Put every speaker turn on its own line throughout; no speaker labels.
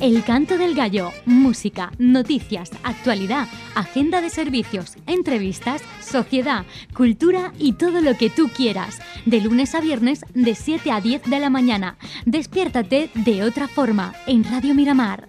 El Canto del Gallo, música, noticias, actualidad, agenda de servicios, entrevistas, sociedad, cultura y todo lo que tú quieras. De lunes a viernes de 7 a 10 de la mañana. Despiértate de otra forma en Radio Miramar.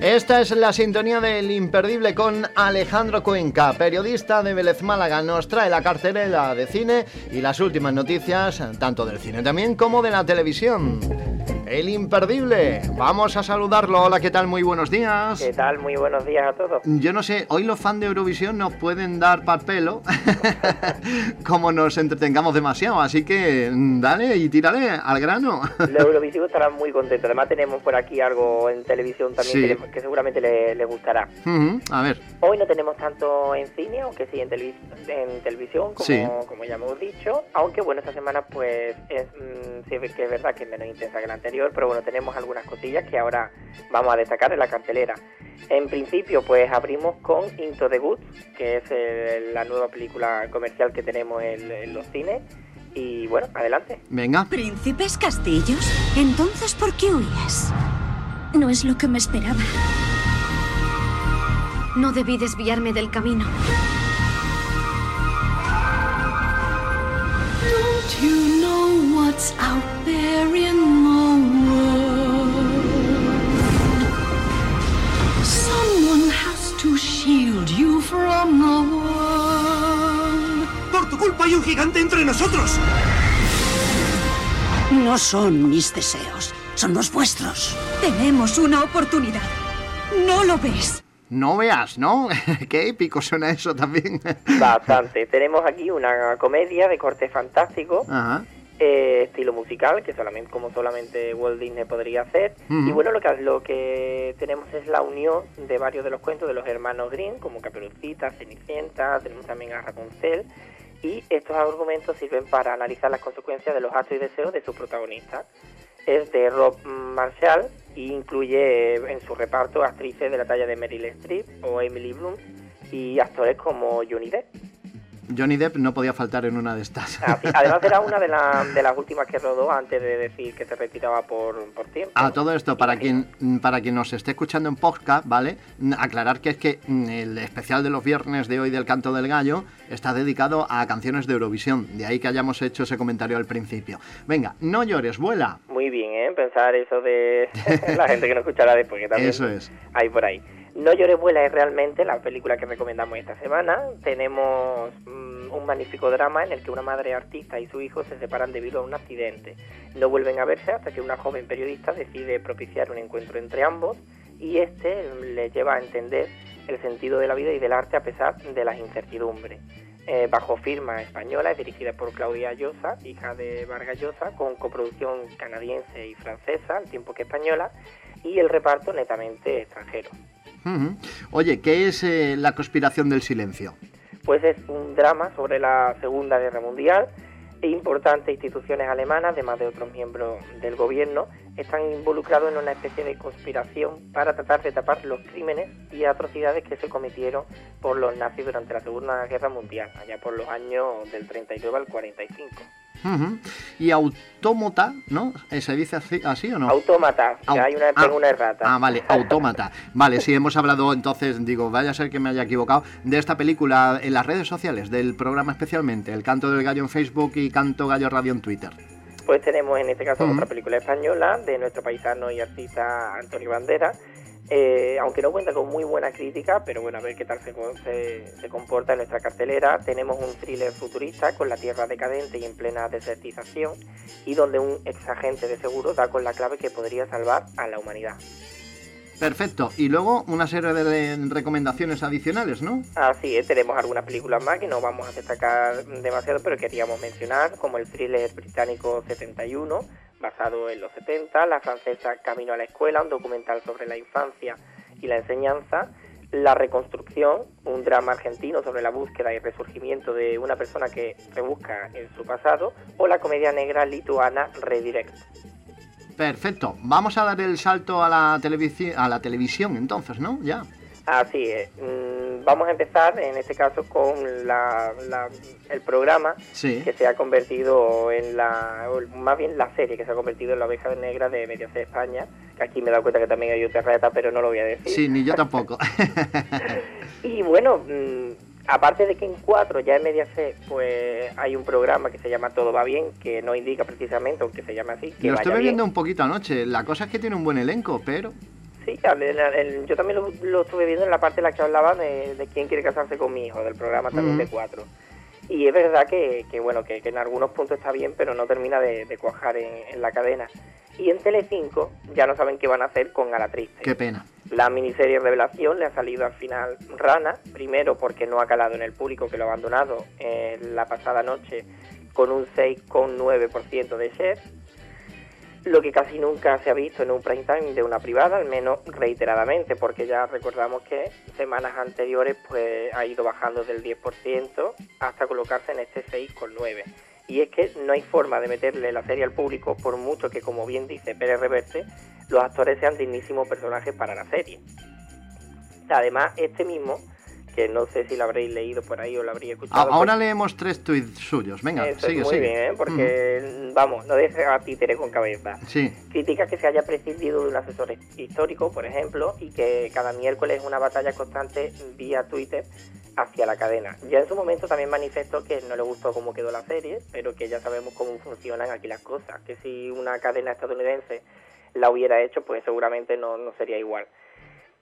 Esta es la sintonía del imperdible con Alejandro Cuenca, periodista de Vélez Málaga. Nos trae la cartelera de cine y las últimas noticias, tanto del cine también como de la televisión el imperdible. Vamos a saludarlo. Hola, ¿qué tal? Muy buenos días.
¿Qué tal? Muy buenos días a todos.
Yo no sé, hoy los fans de Eurovisión nos pueden dar para pelo como nos entretengamos demasiado, así que mm, dale y tírale al grano.
Los Eurovisión estarán muy contentos. Además tenemos por aquí algo en televisión también que, seguramente le, gustará.
A ver.
Hoy no tenemos tanto en cine, aunque sí en, en televisión, como, como ya hemos dicho. Aunque bueno, esta semana pues es, mm, sí que es verdad que es menos intensa que la anterior pero bueno, tenemos algunas cosillas que ahora vamos a destacar en la cartelera. En principio, pues abrimos con Into the Woods, que es la nueva película comercial que tenemos en, los cines. Y bueno, adelante.
Venga.
¿Príncipes castillos? Entonces, ¿por qué huyes? No es lo que me esperaba. No debí desviarme del camino. Don't you know what's out there in
Por tu culpa hay un gigante entre nosotros.
No son mis deseos, son los vuestros.
Tenemos una oportunidad. ¿No lo ves?
No veas, ¿no? Qué épico suena eso también.
Bastante. Tenemos aquí una comedia de corte fantástico. Ajá eh, estilo musical que solamente como solamente Walt Disney podría hacer y bueno lo que lo que tenemos es la unión de varios de los cuentos de los hermanos Grimm como Caperucita, Cenicienta, tenemos también a Rapunzel y estos argumentos sirven para analizar las consecuencias de los actos y deseos de sus protagonistas. Es de Rob Marshall e incluye en su reparto actrices de la talla de Meryl Streep o Emily Bloom y actores como Johnny Depp.
Johnny Depp no podía faltar en una de estas.
Ah, además era una de, de, las últimas que rodó antes de decir que se retiraba por, por tiempo.
A todo esto, para quien, para quien nos esté escuchando en podcast, ¿vale? Aclarar que es que mm, el especial de los viernes de hoy del Canto del Gallo está dedicado a canciones de Eurovisión. De ahí que hayamos hecho ese comentario al principio. Venga, no llores, vuela.
Muy bien, ¿eh? Pensar eso de la gente que no escuchará después, que también
eso es.
hay por ahí. No llores, vuela es realmente la película que recomendamos esta semana. Tenemos mm, un magnífico drama en el que una madre artista y su hijo se separan debido a un accidente. No vuelven a verse hasta que una joven periodista decide propiciar un encuentro entre ambos y este le lleva a entender el sentido de la vida y del arte a pesar de las incertidumbres. Eh, bajo firma española, es dirigida por Claudia Llosa, hija de Vargas Llosa, con coproducción canadiense y francesa, al tiempo que española, y el reparto netamente extranjero.
Oye, ¿qué es eh, la conspiración del silencio?
Pues es un drama sobre la Segunda Guerra Mundial e importantes instituciones alemanas, además de otros miembros del gobierno, están involucrados en una especie de conspiración para tratar de tapar los crímenes y atrocidades que se cometieron por los nazis durante la Segunda Guerra Mundial, allá por los años del 39 al 45.
Y autómata, ¿no? ¿Se dice así, o no?
Autómata, hay una, tengo una errata.
Ah, vale, autómata. vale, sí, hemos hablado entonces, digo, vaya a ser que me haya equivocado, de esta película en las redes sociales, del programa especialmente, El Canto del Gallo en Facebook y Canto Gallo Radio en Twitter.
Pues tenemos en este caso otra película española de nuestro paisano y artista Antonio Bandera, eh, aunque no cuenta con muy buena crítica, pero bueno, a ver qué tal se, se, comporta en nuestra cartelera. Tenemos un thriller futurista con la Tierra decadente y en plena desertización, y donde un ex agente de seguro da con la clave que podría salvar a la humanidad.
Perfecto. Y luego una serie de recomendaciones adicionales, ¿no?
Así es, tenemos algunas películas más que no vamos a destacar demasiado, pero queríamos mencionar, como el thriller británico 71, basado en los 70, la francesa Camino a la Escuela, un documental sobre la infancia y la enseñanza, La Reconstrucción, un drama argentino sobre la búsqueda y resurgimiento de una persona que rebusca en su pasado, o la comedia negra lituana Redirect.
Perfecto. Vamos a dar el salto a la, televisión, a la televisión entonces, ¿no? Ya.
Así es. Mm, vamos a empezar en este caso con la, el programa que se ha convertido en la, más bien la serie que se ha convertido en la oveja negra de Mediaset España. Que aquí me he dado cuenta que también hay otra reta, pero no lo voy a decir.
Sí, ni yo tampoco.
y bueno, mm, aparte de que en cuatro ya en Mediaset pues hay un programa que se llama Todo va bien, que no indica precisamente, aunque se llama así. Que
lo estuve viendo un poquito anoche. La cosa es que tiene un buen elenco, pero...
Sí, yo también lo, estuve viendo en la parte en la que hablaba de, quién quiere casarse con mi hijo, del programa también de cuatro. Y es verdad que, bueno, que, en algunos puntos está bien, pero no termina de, cuajar en, la cadena. Y en Telecinco ya no saben qué van a hacer con A la Triste.
Qué pena.
La miniserie Revelación le ha salido al final rana, primero porque no ha calado en el público que lo ha abandonado la pasada noche con un 6,9% de share lo que casi nunca se ha visto en un prime time de una privada, al menos reiteradamente, porque ya recordamos que semanas anteriores pues ha ido bajando del 10% hasta colocarse en este 6,9%. Y es que no hay forma de meterle la serie al público, por mucho que, como bien dice Pérez Reverte, los actores sean dignísimos personajes para la serie. Además, este mismo que no sé si lo habréis leído por ahí o lo habréis escuchado.
ahora pues leemos tres tweets suyos, venga, sigue,
muy bien, ¿eh? porque, vamos, no deja a títere con cabeza.
Sí.
Critica que se haya prescindido de un asesor histórico, por ejemplo, y que cada miércoles es una batalla constante vía Twitter hacia la cadena. Ya en su momento también manifestó que no le gustó cómo quedó la serie, pero que ya sabemos cómo funcionan aquí las cosas, que si una cadena estadounidense la hubiera hecho, pues seguramente no, no sería igual.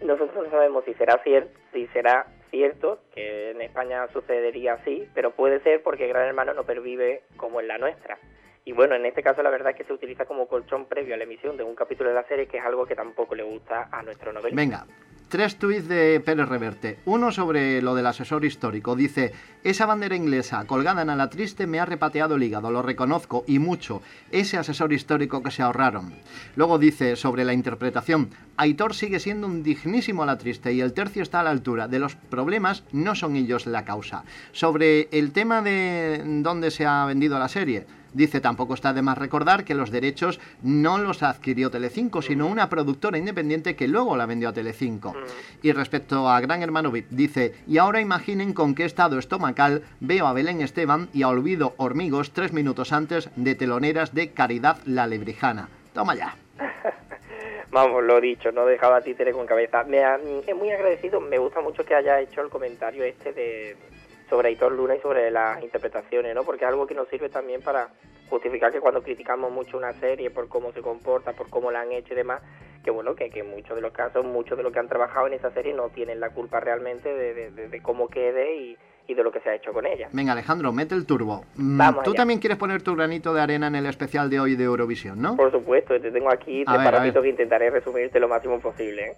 Nosotros no sabemos si será cierto, si será cierto que en España sucedería así, pero puede ser porque Gran Hermano no pervive como en la nuestra. Y bueno, en este caso la verdad es que se utiliza como colchón previo a la emisión de un capítulo de la serie, que es algo que tampoco le gusta a nuestro novelista.
Venga, tres tuits de Pérez Reverte. Uno sobre lo del asesor histórico. Dice, esa bandera inglesa colgada en la triste me ha repateado el hígado, lo reconozco y mucho. Ese asesor histórico que se ahorraron. Luego dice sobre la interpretación, Aitor sigue siendo un dignísimo a la triste y el tercio está a la altura. De los problemas no son ellos la causa. Sobre el tema de dónde se ha vendido la serie. Dice, tampoco está de más recordar que los derechos no los adquirió Telecinco, sino una productora independiente que luego la vendió a Telecinco. Y respecto a Gran Hermano VIP, dice, y ahora imaginen con qué estado estomacal veo a Belén Esteban y a Olvido Hormigos tres minutos antes de teloneras de Caridad la Lebrijana. Toma ya.
Vamos, lo dicho, no dejaba títere con cabeza. Me es muy agradecido, me gusta mucho que haya hecho el comentario este de, sobre Aitor Luna y sobre las interpretaciones, ¿no? Porque es algo que nos sirve también para justificar que cuando criticamos mucho una serie por cómo se comporta, por cómo la han hecho y demás, que bueno, que, que en muchos de los casos, muchos de los que han trabajado en esa serie no tienen la culpa realmente de, cómo quede y, de lo que se ha hecho con ella.
Venga, Alejandro, mete el turbo. Mm, Tú también quieres poner tu granito de arena en el especial de hoy de Eurovisión, ¿no?
Por supuesto, te tengo aquí preparado que intentaré resumirte lo máximo posible. ¿eh?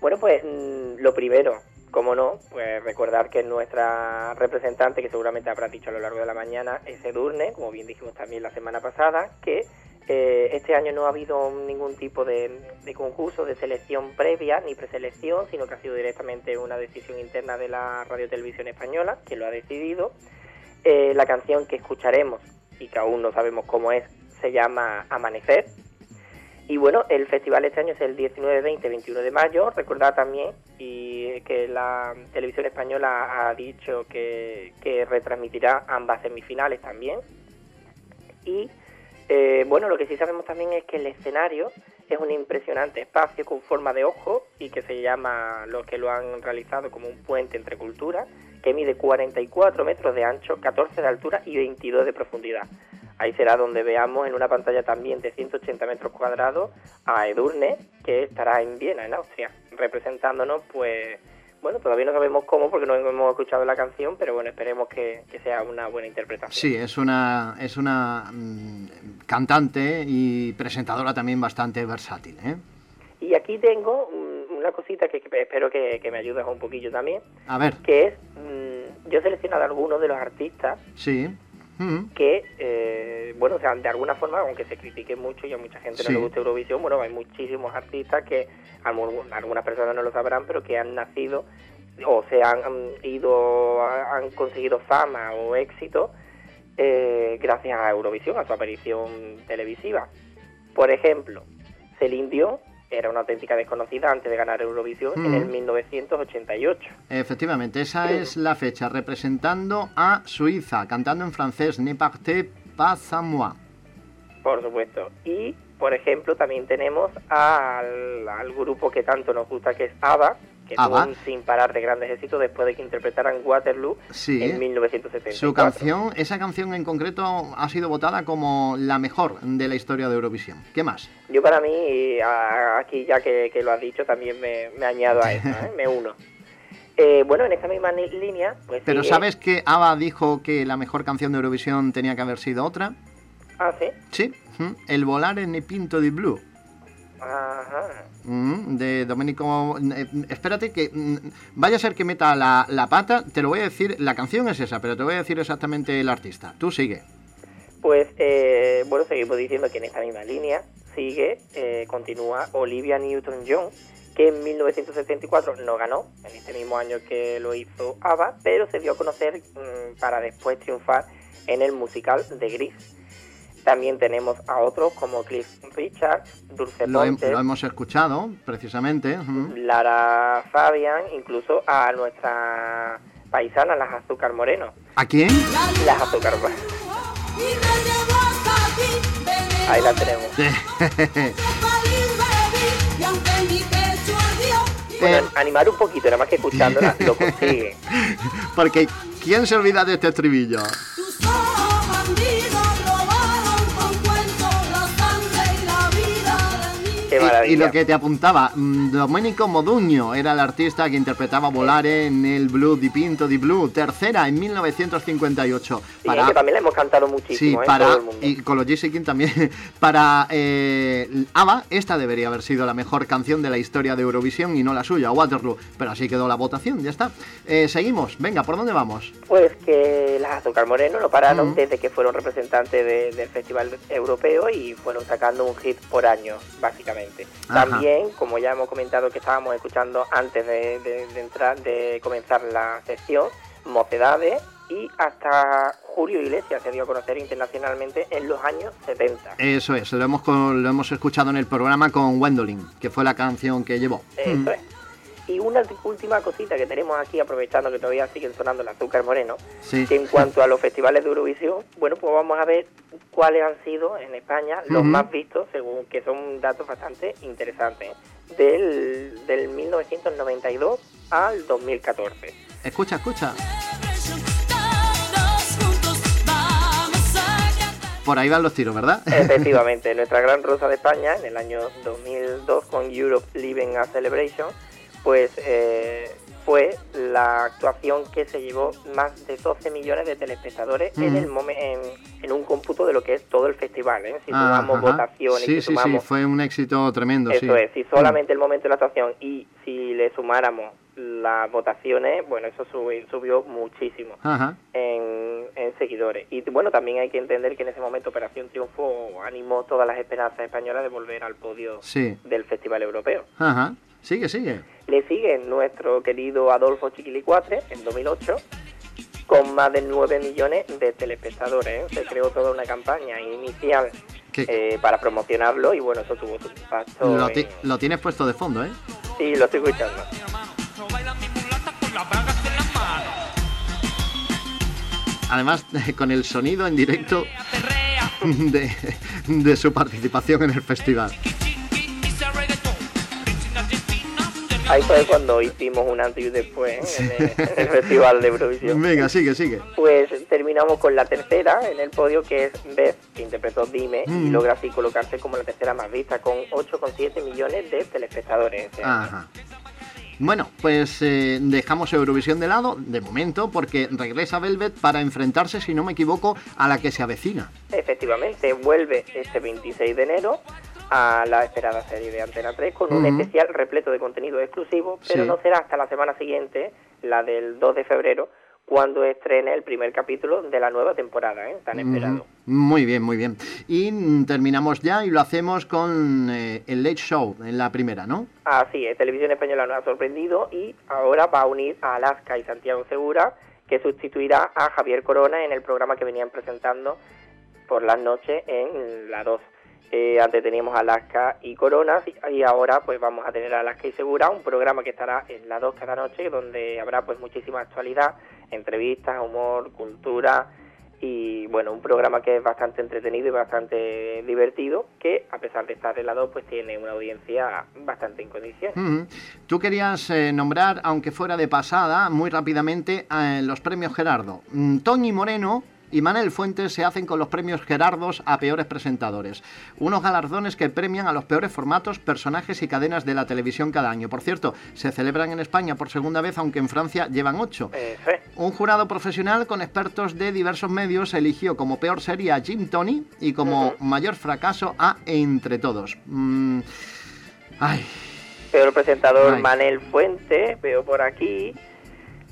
Bueno, pues mm, lo primero, como no, pues recordar que nuestra representante, que seguramente habrá dicho a lo largo de la mañana, es Edurne, como bien dijimos también la semana pasada, que eh, este año no ha habido ningún tipo de, concurso de selección previa ni preselección, sino que ha sido directamente una decisión interna de la Radio Televisión Española, que lo ha decidido. Eh, la canción que escucharemos, y que aún no sabemos cómo es, se llama Amanecer, y bueno, el festival este año es el 19, 20, 21 de mayo. Recordad también y que la televisión española ha dicho que, retransmitirá ambas semifinales también. Y eh, bueno, lo que sí sabemos también es que el escenario es un impresionante espacio con forma de ojo y que se llama, los que lo han realizado como un puente entre culturas, que mide 44 metros de ancho, 14 de altura y 22 de profundidad. Ahí será donde veamos en una pantalla también de 180 metros cuadrados a Edurne, que estará en Viena, en Austria, representándonos, pues, bueno, todavía no sabemos cómo porque no hemos escuchado la canción, pero bueno, esperemos que, sea una buena interpretación.
Sí, es una, es una mm, cantante y presentadora también bastante versátil. ¿eh?
Y aquí tengo una cosita que, espero que, me ayudes un poquillo también.
A ver.
Que es, mm, yo he seleccionado algunos de los artistas.
Sí
que eh, bueno, o sea, de alguna forma, aunque se critique mucho y a mucha gente no le gusta Eurovisión, bueno, hay muchísimos artistas que algunas personas no lo sabrán, pero que han nacido o se han, han ido, han conseguido fama o éxito eh, gracias a Eurovisión, a su aparición televisiva. Por ejemplo, Celine Dion era una auténtica desconocida antes de ganar Eurovisión en el
Mm.
1988.
Efectivamente, esa es la fecha, representando a Suiza, cantando en francés, Ne partez pas à moi.
Por supuesto. Y, por ejemplo, también tenemos al, al grupo que tanto nos gusta, que es ABBA, que tuvo un sin parar de grandes éxitos después de que interpretaran Waterloo
Sí.
en 1974.
Su canción, esa canción en concreto ha sido votada como la mejor de la historia de Eurovisión. ¿Qué más?
Yo para mí, aquí ya que, que lo has dicho, también me, me añado a eso, ¿eh? me uno. Eh, bueno, en esta misma línea, pues
Pero ¿sabes que ABBA dijo que la mejor canción de Eurovisión tenía que haber sido otra?
Ah, sí.
Sí, El volar en el pinto di blu.
Ajá.
Mm, de Domenico. eh, espérate que mm, vaya a ser que meta la, la pata. Te lo voy a decir. La canción es esa, pero te voy a decir exactamente el artista. Tú sigue.
Pues, eh, bueno, seguimos diciendo que en esta misma línea sigue, eh, continúa Olivia Newton-John, que en 1974 no ganó, en este mismo año que lo hizo ABBA, pero se dio a conocer mm, para después triunfar en el musical de Gris. También tenemos a otros como Cliff Richard, Dulce
Lo, lo hemos escuchado, precisamente.
Lara Fabian, incluso a nuestra paisana, las Azúcar Moreno.
¿A quién?
Las Azúcar Moreno. Ahí la tenemos. Bueno,
Eh.
animar un poquito, nada más que escuchándola, lo consigue.
Porque ¿quién se olvida de este estribillo?
Qué
Y-
maravilla.
Y, lo que te apuntaba, mm, Domenico Modugno era el artista que interpretaba Volare en el Blue di Pinto di Blue, tercera en 1958.
Sí, que también la hemos cantado muchísimo,
Sí,
¿eh?
para,
todo el mundo.
y con los Jesse King también, para eh, ABBA, esta debería haber sido la mejor canción de la historia de Eurovisión y no la suya, Waterloo, pero así quedó la votación, ya está. Eh, seguimos, venga, ¿por dónde vamos?
Pues que las Azúcar Moreno no pararon
Mm.
desde que fueron representantes de- del Festival Europeo y fueron sacando un hit por año, básicamente.
Ajá.
También, como ya hemos comentado que estábamos escuchando antes de, de- de entrar, de comenzar la sesión, Mocedades y hasta Julio Iglesias se dio a conocer internacionalmente en los años 70.
Eso es, lo hemos, lo hemos escuchado en el programa con Wendolin, que fue la canción que llevó.
Eso
Mm.
es. Y una última cosita que tenemos aquí, aprovechando que todavía siguen sonando el azúcar moreno,
Sí.
que en cuanto a los festivales de Eurovisión, bueno, pues vamos a ver cuáles han sido en España los más vistos, según que son datos bastante interesantes, del, del 1992 al 2014.
Escucha, escucha. Por ahí van los tiros, ¿verdad?
Efectivamente, nuestra gran rosa de España, en el año 2002 con Europe Living a Celebration, pues eh, fue la actuación que se llevó más de 12 millones de telespectadores en, el en, en un cómputo de lo que es todo el festival. ¿eh? Si
Ah,
sumamos
ajá.
votaciones,
Sí,
si
sí,
sumamos...
sí, fue un éxito tremendo, sí.
Eso es, si solamente el momento de la actuación y si le sumáramos las votaciones, bueno, eso subi- subió muchísimo
Ajá.
en, en seguidores. Y bueno, también hay que entender que en ese momento Operación Triunfo animó todas las esperanzas españolas de volver al podio
Sí.
del Festival Europeo.
Ajá. Sigue, sigue.
Le sigue nuestro querido Adolfo Chiquilicuatre en 2008 con más de 9 millones de telespectadores. ¿eh? Se creó toda una campaña inicial eh, para promocionarlo y bueno, eso tuvo su impacto.
Lo,
en-
lo tienes puesto de fondo, ¿eh?
Sí, lo estoy escuchando.
Además, con el sonido en directo de, de su participación en el festival.
Ahí fue cuando hicimos un antes y un después en, el, en el Festival de Eurovisión.
Venga, sigue, sigue.
Pues terminamos con la tercera en el podio, que es Beth, que interpretó Dime, y
Mm.
logra así colocarse como la tercera más vista, con 8,7 millones de telespectadores.
Ajá. Bueno, pues eh, dejamos Eurovisión de lado, de momento, porque regresa Velvet para enfrentarse, si no me equivoco, a la que se avecina.
Efectivamente, vuelve este 26 de enero a la esperada serie de Antena 3 con un especial repleto de contenido exclusivo, pero
Sí.
no será hasta la semana siguiente, la del 2 de febrero, cuando estrene el primer capítulo de la nueva temporada, ¿eh? tan esperado.
Muy bien, muy bien. Y terminamos ya y lo hacemos con eh, el Late Show en la primera, ¿no?
Así es, Televisión Española nos ha sorprendido y ahora va a unir a Alaska y Santiago Segura, que sustituirá a Javier Corona en el programa que venían presentando por las noches en la 2. Eh, antes teníamos Alaska y Corona y ahora pues vamos a tener Alaska y Segura, un programa que estará en la 2 cada noche donde habrá pues muchísima actualidad, entrevistas, humor, cultura y bueno, un programa que es bastante entretenido y bastante divertido, que a pesar de estar en la 2 pues tiene una audiencia bastante en condiciones.
Tú querías eh, nombrar, aunque fuera de pasada, muy rápidamente eh, los premios Gerardo. Mm, Tony Moreno y Manel Fuentes se hacen con los premios Gerardos a peores presentadores. Unos galardones que premian a los peores formatos, personajes y cadenas de la televisión cada año. Por cierto, se celebran en España por segunda vez, aunque en Francia llevan ocho. Un jurado profesional con expertos de diversos medios eligió como peor serie a Jim Tony y como mayor fracaso a Entre Todos. Mm, ay.
Peor presentador Manel Fuentes, veo por aquí.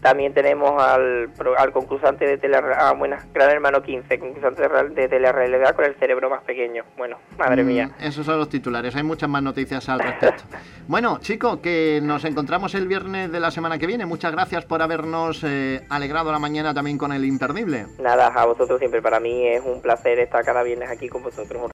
También tenemos al, al concursante de tele, ah, bueno, Gran Hermano 15, concursante de telerrealidad con el cerebro más pequeño. Bueno, madre mm, mía.
Esos son los titulares, hay muchas más noticias al respecto. bueno, chicos, que nos encontramos el viernes de la semana que viene. Muchas gracias por habernos eh, alegrado la mañana también con el imperdible.
Nada, a vosotros siempre. Para mí es un placer estar cada viernes aquí con vosotros.